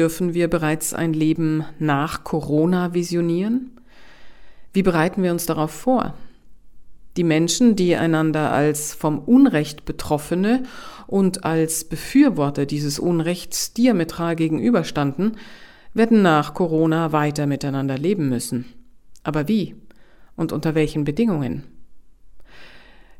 Dürfen wir bereits ein Leben nach Corona visionieren? Wie bereiten wir uns darauf vor? Die Menschen, die einander als vom Unrecht Betroffene und als Befürworter dieses Unrechts diametral gegenüberstanden, werden nach Corona weiter miteinander leben müssen. Aber wie und unter welchen Bedingungen?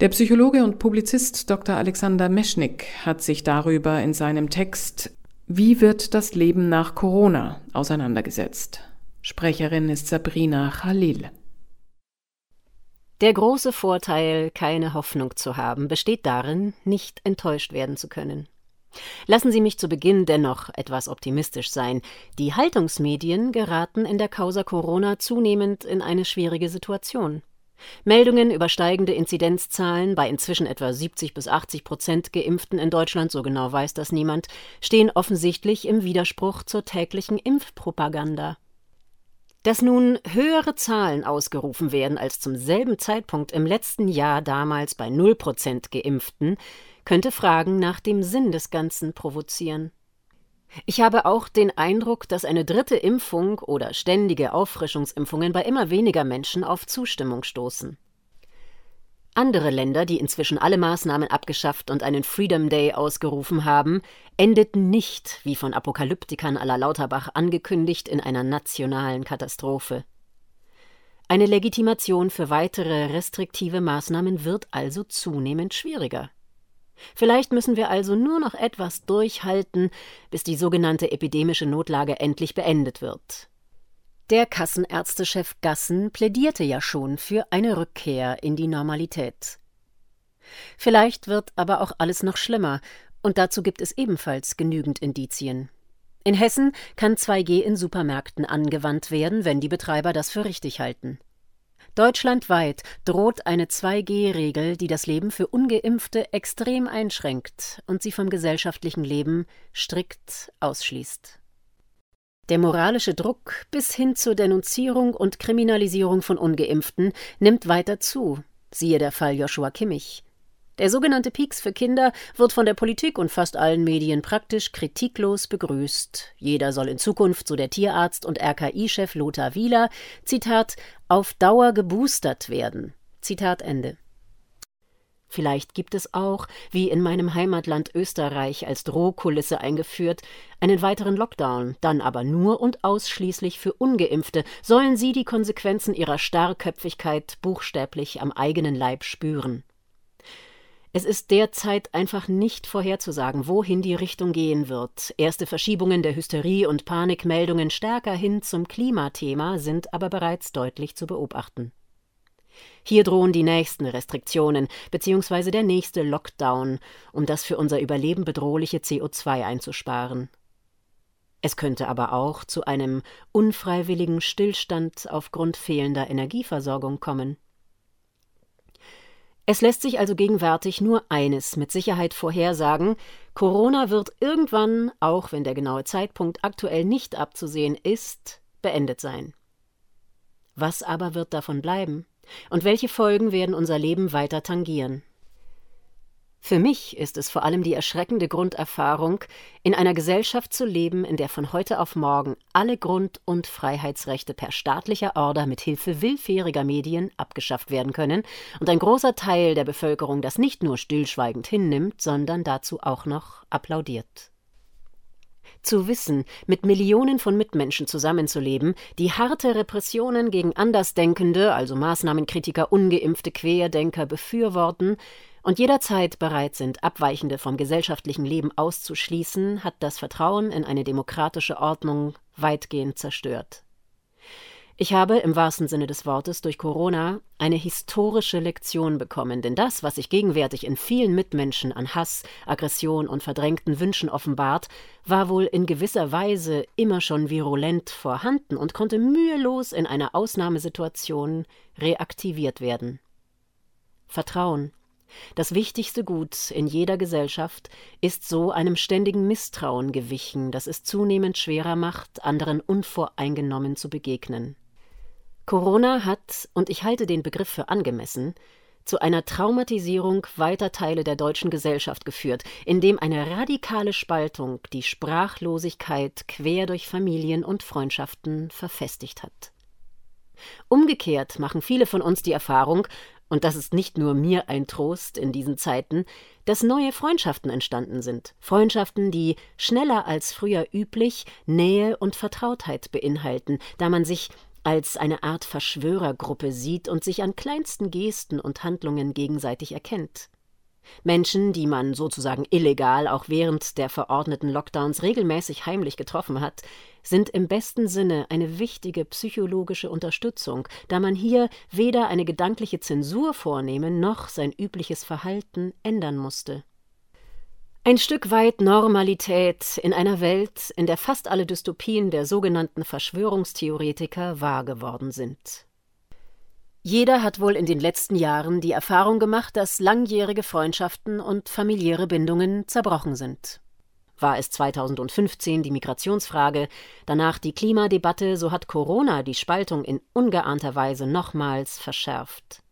Der Psychologe und Publizist Dr. Alexander Meschnik hat sich darüber in seinem Text Wie wird das Leben nach Corona auseinandergesetzt. Sprecherin ist Sabrina Khalil. Der große Vorteil, keine Hoffnung zu haben, besteht darin, nicht enttäuscht werden zu können. Lassen Sie mich zu Beginn dennoch etwas optimistisch sein. Die Haltungsmedien geraten in der Causa Corona zunehmend in eine schwierige Situation. Meldungen über steigende Inzidenzzahlen bei inzwischen etwa 70 bis 80 Prozent Geimpften in Deutschland, so genau weiß das niemand, stehen offensichtlich im Widerspruch zur täglichen Impfpropaganda. Dass nun höhere Zahlen ausgerufen werden als zum selben Zeitpunkt im letzten Jahr damals bei 0 Prozent Geimpften, könnte Fragen nach dem Sinn des Ganzen provozieren. Ich habe auch den Eindruck, dass eine dritte Impfung oder ständige Auffrischungsimpfungen bei immer weniger Menschen auf Zustimmung stoßen. Andere Länder, die inzwischen alle Maßnahmen abgeschafft und einen Freedom Day ausgerufen haben, endeten nicht, wie von Apokalyptikern aller Lauterbach angekündigt, in einer nationalen Katastrophe. Eine Legitimation für weitere restriktive Maßnahmen wird also zunehmend schwieriger. Vielleicht müssen wir also nur noch etwas durchhalten, bis die sogenannte epidemische Notlage endlich beendet wird. Der Kassenärztechef Gassen plädierte ja schon für eine Rückkehr in die Normalität. Vielleicht wird aber auch alles noch schlimmer, und dazu gibt es ebenfalls genügend Indizien. In Hessen kann 2G in Supermärkten angewandt werden, wenn die Betreiber das für richtig halten. Deutschlandweit droht eine 2G-Regel, die das Leben für ungeimpfte extrem einschränkt und sie vom gesellschaftlichen Leben strikt ausschließt. Der moralische Druck bis hin zur Denunzierung und Kriminalisierung von ungeimpften nimmt weiter zu, siehe der Fall Joshua Kimmich. Der sogenannte Peaks für Kinder wird von der Politik und fast allen Medien praktisch kritiklos begrüßt. Jeder soll in Zukunft, so der Tierarzt und RKI-Chef Lothar Wieler, Zitat, auf Dauer geboostert werden. Zitat Ende. Vielleicht gibt es auch, wie in meinem Heimatland Österreich als Drohkulisse eingeführt, einen weiteren Lockdown, dann aber nur und ausschließlich für ungeimpfte, sollen sie die Konsequenzen ihrer Starrköpfigkeit buchstäblich am eigenen Leib spüren. Es ist derzeit einfach nicht vorherzusagen, wohin die Richtung gehen wird. Erste Verschiebungen der Hysterie und Panikmeldungen stärker hin zum Klimathema sind aber bereits deutlich zu beobachten. Hier drohen die nächsten Restriktionen bzw. der nächste Lockdown, um das für unser Überleben bedrohliche CO2 einzusparen. Es könnte aber auch zu einem unfreiwilligen Stillstand aufgrund fehlender Energieversorgung kommen. Es lässt sich also gegenwärtig nur eines mit Sicherheit vorhersagen Corona wird irgendwann, auch wenn der genaue Zeitpunkt aktuell nicht abzusehen ist, beendet sein. Was aber wird davon bleiben? Und welche Folgen werden unser Leben weiter tangieren? Für mich ist es vor allem die erschreckende Grunderfahrung, in einer Gesellschaft zu leben, in der von heute auf morgen alle Grund- und Freiheitsrechte per staatlicher Order mit Hilfe willfähriger Medien abgeschafft werden können und ein großer Teil der Bevölkerung das nicht nur stillschweigend hinnimmt, sondern dazu auch noch applaudiert. Zu wissen, mit Millionen von Mitmenschen zusammenzuleben, die harte Repressionen gegen Andersdenkende, also Maßnahmenkritiker, ungeimpfte Querdenker befürworten und jederzeit bereit sind, Abweichende vom gesellschaftlichen Leben auszuschließen, hat das Vertrauen in eine demokratische Ordnung weitgehend zerstört. Ich habe im wahrsten Sinne des Wortes durch Corona eine historische Lektion bekommen, denn das, was sich gegenwärtig in vielen Mitmenschen an Hass, Aggression und verdrängten Wünschen offenbart, war wohl in gewisser Weise immer schon virulent vorhanden und konnte mühelos in einer Ausnahmesituation reaktiviert werden. Vertrauen, das wichtigste Gut in jeder Gesellschaft ist so einem ständigen Misstrauen gewichen, das es zunehmend schwerer macht, anderen unvoreingenommen zu begegnen. Corona hat, und ich halte den Begriff für angemessen, zu einer Traumatisierung weiter Teile der deutschen Gesellschaft geführt, indem eine radikale Spaltung die Sprachlosigkeit quer durch Familien und Freundschaften verfestigt hat. Umgekehrt machen viele von uns die Erfahrung, und das ist nicht nur mir ein Trost in diesen Zeiten, dass neue Freundschaften entstanden sind. Freundschaften, die schneller als früher üblich Nähe und Vertrautheit beinhalten, da man sich als eine Art Verschwörergruppe sieht und sich an kleinsten Gesten und Handlungen gegenseitig erkennt. Menschen, die man sozusagen illegal auch während der verordneten Lockdowns regelmäßig heimlich getroffen hat, sind im besten Sinne eine wichtige psychologische Unterstützung, da man hier weder eine gedankliche Zensur vornehmen noch sein übliches Verhalten ändern musste. Ein Stück weit Normalität in einer Welt, in der fast alle Dystopien der sogenannten Verschwörungstheoretiker wahr geworden sind. Jeder hat wohl in den letzten Jahren die Erfahrung gemacht, dass langjährige Freundschaften und familiäre Bindungen zerbrochen sind. War es 2015 die Migrationsfrage, danach die Klimadebatte, so hat Corona die Spaltung in ungeahnter Weise nochmals verschärft.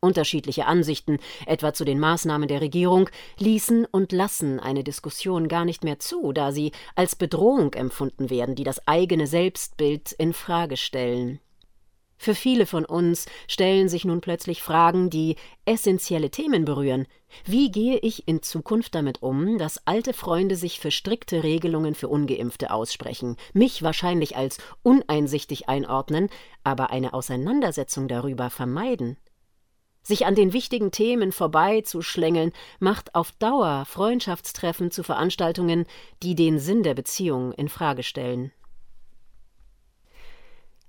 Unterschiedliche Ansichten, etwa zu den Maßnahmen der Regierung, ließen und lassen eine Diskussion gar nicht mehr zu, da sie als Bedrohung empfunden werden, die das eigene Selbstbild in Frage stellen. Für viele von uns stellen sich nun plötzlich Fragen, die essentielle Themen berühren. Wie gehe ich in Zukunft damit um, dass alte Freunde sich für strikte Regelungen für ungeimpfte aussprechen, mich wahrscheinlich als uneinsichtig einordnen, aber eine Auseinandersetzung darüber vermeiden? Sich an den wichtigen Themen vorbeizuschlängeln, macht auf Dauer Freundschaftstreffen zu Veranstaltungen, die den Sinn der Beziehung in Frage stellen.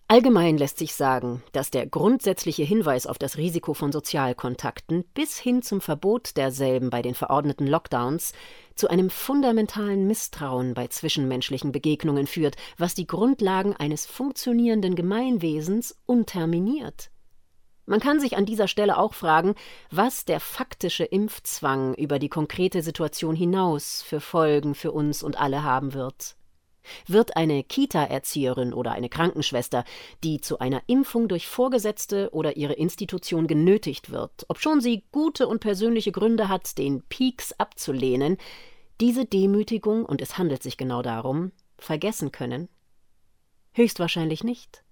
Allgemein lässt sich sagen, dass der grundsätzliche Hinweis auf das Risiko von Sozialkontakten bis hin zum Verbot derselben bei den verordneten Lockdowns zu einem fundamentalen Misstrauen bei zwischenmenschlichen Begegnungen führt, was die Grundlagen eines funktionierenden Gemeinwesens unterminiert. Man kann sich an dieser Stelle auch fragen, was der faktische Impfzwang über die konkrete Situation hinaus für Folgen für uns und alle haben wird. Wird eine Kita-Erzieherin oder eine Krankenschwester, die zu einer Impfung durch Vorgesetzte oder ihre Institution genötigt wird, obschon sie gute und persönliche Gründe hat, den Pieks abzulehnen, diese Demütigung, und es handelt sich genau darum, vergessen können? Höchstwahrscheinlich nicht.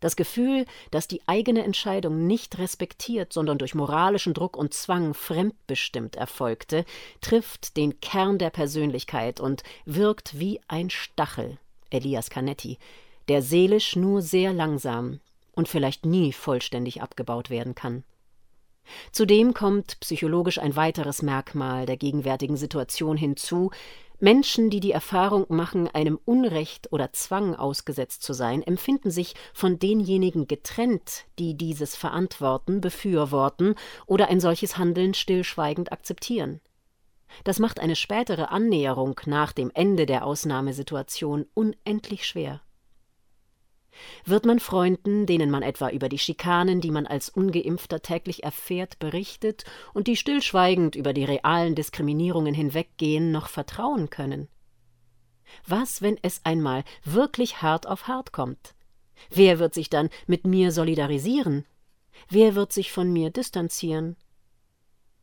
Das Gefühl, dass die eigene Entscheidung nicht respektiert, sondern durch moralischen Druck und Zwang fremdbestimmt erfolgte, trifft den Kern der Persönlichkeit und wirkt wie ein Stachel, Elias Canetti, der seelisch nur sehr langsam und vielleicht nie vollständig abgebaut werden kann. Zudem kommt psychologisch ein weiteres Merkmal der gegenwärtigen Situation hinzu, Menschen, die die Erfahrung machen, einem Unrecht oder Zwang ausgesetzt zu sein, empfinden sich von denjenigen getrennt, die dieses verantworten, befürworten oder ein solches Handeln stillschweigend akzeptieren. Das macht eine spätere Annäherung nach dem Ende der Ausnahmesituation unendlich schwer. Wird man Freunden, denen man etwa über die Schikanen, die man als ungeimpfter täglich erfährt, berichtet und die stillschweigend über die realen Diskriminierungen hinweggehen, noch vertrauen können? Was, wenn es einmal wirklich hart auf hart kommt? Wer wird sich dann mit mir solidarisieren? Wer wird sich von mir distanzieren?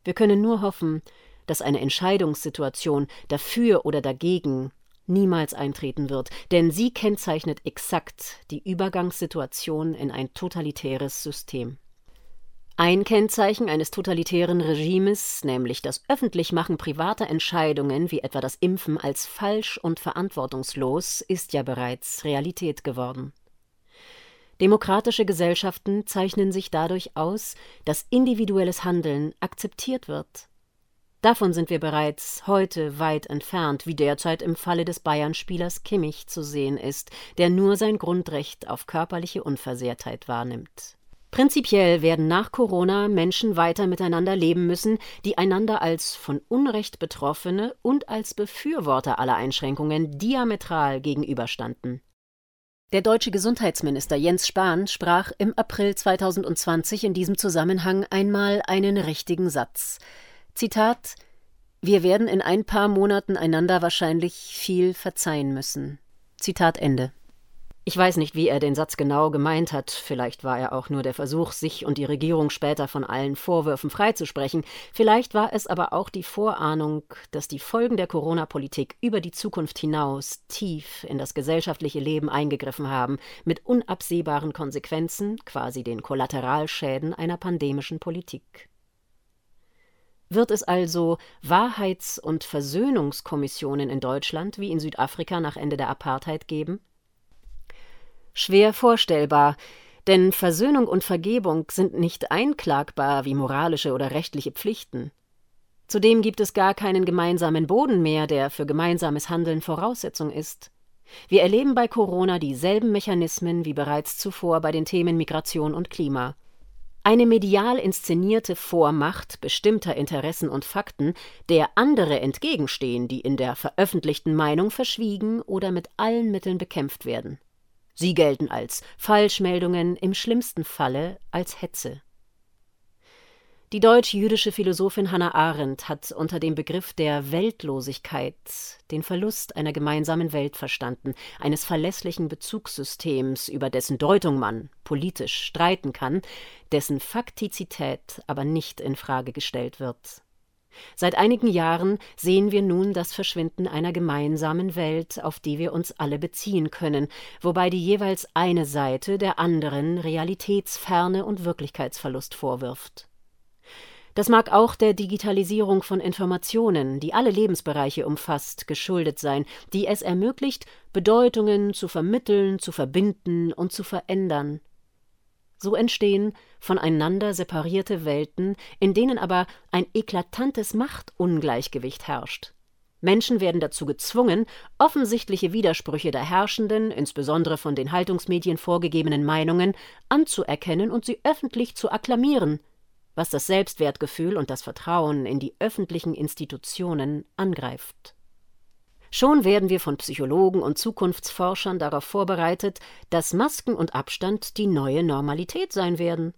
Wir können nur hoffen, dass eine Entscheidungssituation dafür oder dagegen niemals eintreten wird, denn sie kennzeichnet exakt die Übergangssituation in ein totalitäres System. Ein Kennzeichen eines totalitären Regimes, nämlich das Öffentlichmachen privater Entscheidungen wie etwa das Impfen als falsch und verantwortungslos, ist ja bereits Realität geworden. Demokratische Gesellschaften zeichnen sich dadurch aus, dass individuelles Handeln akzeptiert wird Davon sind wir bereits heute weit entfernt, wie derzeit im Falle des Bayern-Spielers Kimmich zu sehen ist, der nur sein Grundrecht auf körperliche Unversehrtheit wahrnimmt. Prinzipiell werden nach Corona Menschen weiter miteinander leben müssen, die einander als von Unrecht Betroffene und als Befürworter aller Einschränkungen diametral gegenüberstanden. Der deutsche Gesundheitsminister Jens Spahn sprach im April 2020 in diesem Zusammenhang einmal einen richtigen Satz. Zitat Wir werden in ein paar Monaten einander wahrscheinlich viel verzeihen müssen. Zitat Ende. Ich weiß nicht, wie er den Satz genau gemeint hat. Vielleicht war er auch nur der Versuch, sich und die Regierung später von allen Vorwürfen freizusprechen. Vielleicht war es aber auch die Vorahnung, dass die Folgen der Corona-Politik über die Zukunft hinaus tief in das gesellschaftliche Leben eingegriffen haben, mit unabsehbaren Konsequenzen, quasi den Kollateralschäden einer pandemischen Politik. Wird es also Wahrheits- und Versöhnungskommissionen in Deutschland wie in Südafrika nach Ende der Apartheid geben? Schwer vorstellbar, denn Versöhnung und Vergebung sind nicht einklagbar wie moralische oder rechtliche Pflichten. Zudem gibt es gar keinen gemeinsamen Boden mehr, der für gemeinsames Handeln Voraussetzung ist. Wir erleben bei Corona dieselben Mechanismen wie bereits zuvor bei den Themen Migration und Klima. Eine medial inszenierte Vormacht bestimmter Interessen und Fakten, der andere entgegenstehen, die in der veröffentlichten Meinung verschwiegen oder mit allen Mitteln bekämpft werden. Sie gelten als Falschmeldungen, im schlimmsten Falle als Hetze. Die deutsch-jüdische Philosophin Hannah Arendt hat unter dem Begriff der Weltlosigkeit den Verlust einer gemeinsamen Welt verstanden, eines verlässlichen Bezugssystems, über dessen Deutung man politisch streiten kann, dessen Faktizität aber nicht in Frage gestellt wird. Seit einigen Jahren sehen wir nun das Verschwinden einer gemeinsamen Welt, auf die wir uns alle beziehen können, wobei die jeweils eine Seite der anderen Realitätsferne und Wirklichkeitsverlust vorwirft. Das mag auch der Digitalisierung von Informationen, die alle Lebensbereiche umfasst, geschuldet sein, die es ermöglicht, Bedeutungen zu vermitteln, zu verbinden und zu verändern. So entstehen voneinander separierte Welten, in denen aber ein eklatantes Machtungleichgewicht herrscht. Menschen werden dazu gezwungen, offensichtliche Widersprüche der herrschenden, insbesondere von den Haltungsmedien vorgegebenen Meinungen anzuerkennen und sie öffentlich zu akklamieren, was das Selbstwertgefühl und das Vertrauen in die öffentlichen Institutionen angreift. Schon werden wir von Psychologen und Zukunftsforschern darauf vorbereitet, dass Masken und Abstand die neue Normalität sein werden.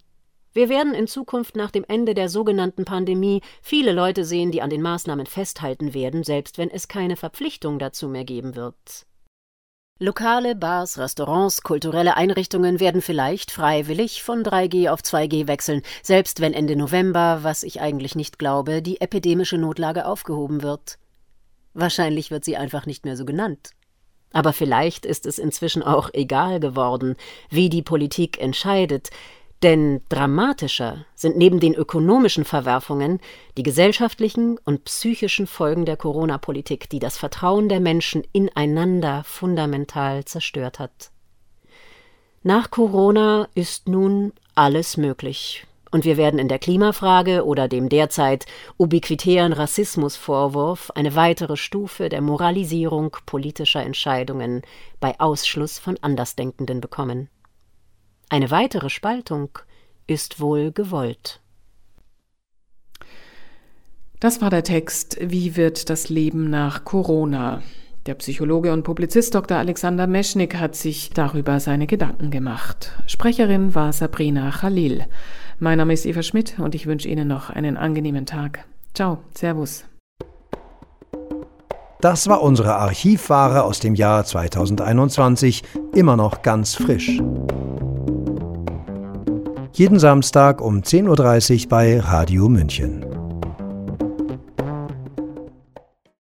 Wir werden in Zukunft nach dem Ende der sogenannten Pandemie viele Leute sehen, die an den Maßnahmen festhalten werden, selbst wenn es keine Verpflichtung dazu mehr geben wird. Lokale, Bars, Restaurants, kulturelle Einrichtungen werden vielleicht freiwillig von 3G auf 2G wechseln, selbst wenn Ende November, was ich eigentlich nicht glaube, die epidemische Notlage aufgehoben wird. Wahrscheinlich wird sie einfach nicht mehr so genannt. Aber vielleicht ist es inzwischen auch egal geworden, wie die Politik entscheidet, denn dramatischer sind neben den ökonomischen Verwerfungen die gesellschaftlichen und psychischen Folgen der Corona-Politik, die das Vertrauen der Menschen ineinander fundamental zerstört hat. Nach Corona ist nun alles möglich. Und wir werden in der Klimafrage oder dem derzeit ubiquitären Rassismusvorwurf eine weitere Stufe der Moralisierung politischer Entscheidungen bei Ausschluss von Andersdenkenden bekommen. Eine weitere Spaltung ist wohl gewollt. Das war der Text Wie wird das Leben nach Corona? Der Psychologe und Publizist Dr. Alexander Meschnik hat sich darüber seine Gedanken gemacht. Sprecherin war Sabrina Khalil. Mein Name ist Eva Schmidt und ich wünsche Ihnen noch einen angenehmen Tag. Ciao, Servus. Das war unsere Archivware aus dem Jahr 2021, immer noch ganz frisch. Jeden Samstag um 10.30 Uhr bei Radio München.